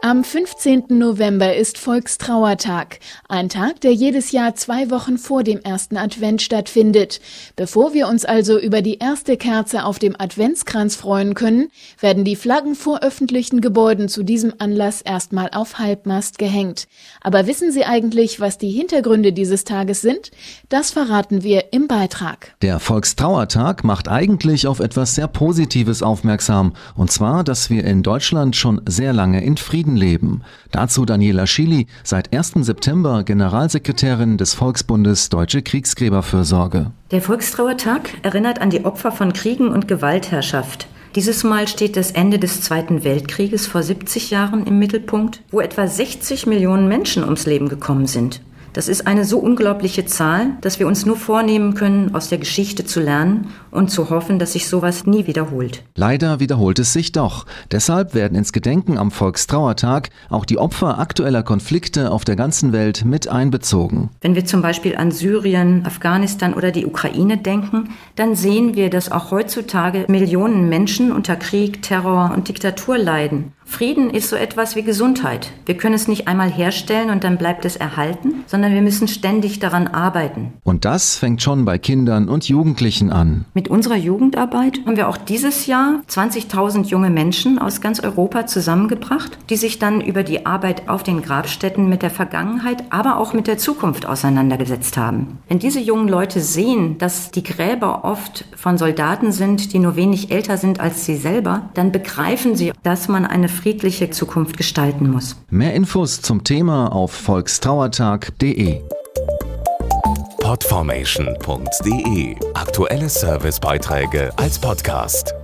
Am 15. November ist Volkstrauertag, ein Tag, der jedes Jahr zwei Wochen vor dem ersten Advent stattfindet. Bevor wir uns also über die erste Kerze auf dem Adventskranz freuen können, werden die Flaggen vor öffentlichen Gebäuden zu diesem Anlass erstmal auf Halbmast gehängt. Aber wissen Sie eigentlich, was die Hintergründe dieses Tages sind? Das verraten wir im Beitrag. Der Volkstrauertag macht eigentlich auf etwas sehr Positives aufmerksam, und zwar, dass wir in Deutschland schon sehr lange in Frieden leben. Dazu Daniela Schily, seit 1. September Generalsekretärin des Volksbundes Deutsche Kriegsgräberfürsorge. Der Volkstrauertag erinnert an die Opfer von Kriegen und Gewaltherrschaft. Dieses Mal steht das Ende des Zweiten Weltkrieges vor 70 Jahren im Mittelpunkt, wo etwa 60 Millionen Menschen ums Leben gekommen sind. Das ist eine so unglaubliche Zahl, dass wir uns nur vornehmen können, aus der Geschichte zu lernen und zu hoffen, dass sich sowas nie wiederholt. Leider wiederholt es sich doch. Deshalb werden ins Gedenken am Volkstrauertag auch die Opfer aktueller Konflikte auf der ganzen Welt mit einbezogen. Wenn wir zum Beispiel an Syrien, Afghanistan oder die Ukraine denken, dann sehen wir, dass auch heutzutage Millionen Menschen unter Krieg, Terror und Diktatur leiden. Frieden ist so etwas wie Gesundheit. Wir können es nicht einmal herstellen und dann bleibt es erhalten, sondern wir müssen ständig daran arbeiten. Und das fängt schon bei Kindern und Jugendlichen an. Mit unserer Jugendarbeit haben wir auch dieses Jahr 20.000 junge Menschen aus ganz Europa zusammengebracht, die sich dann über die Arbeit auf den Grabstätten mit der Vergangenheit, aber auch mit der Zukunft auseinandergesetzt haben. Wenn diese jungen Leute sehen, dass die Gräber oft von Soldaten sind, die nur wenig älter sind als sie selber, dann begreifen sie, dass man eine friedliche Zukunft gestalten muss. Mehr Infos zum Thema auf volkstrauertag.de. Podformation.de Aktuelle Servicebeiträge als Podcast.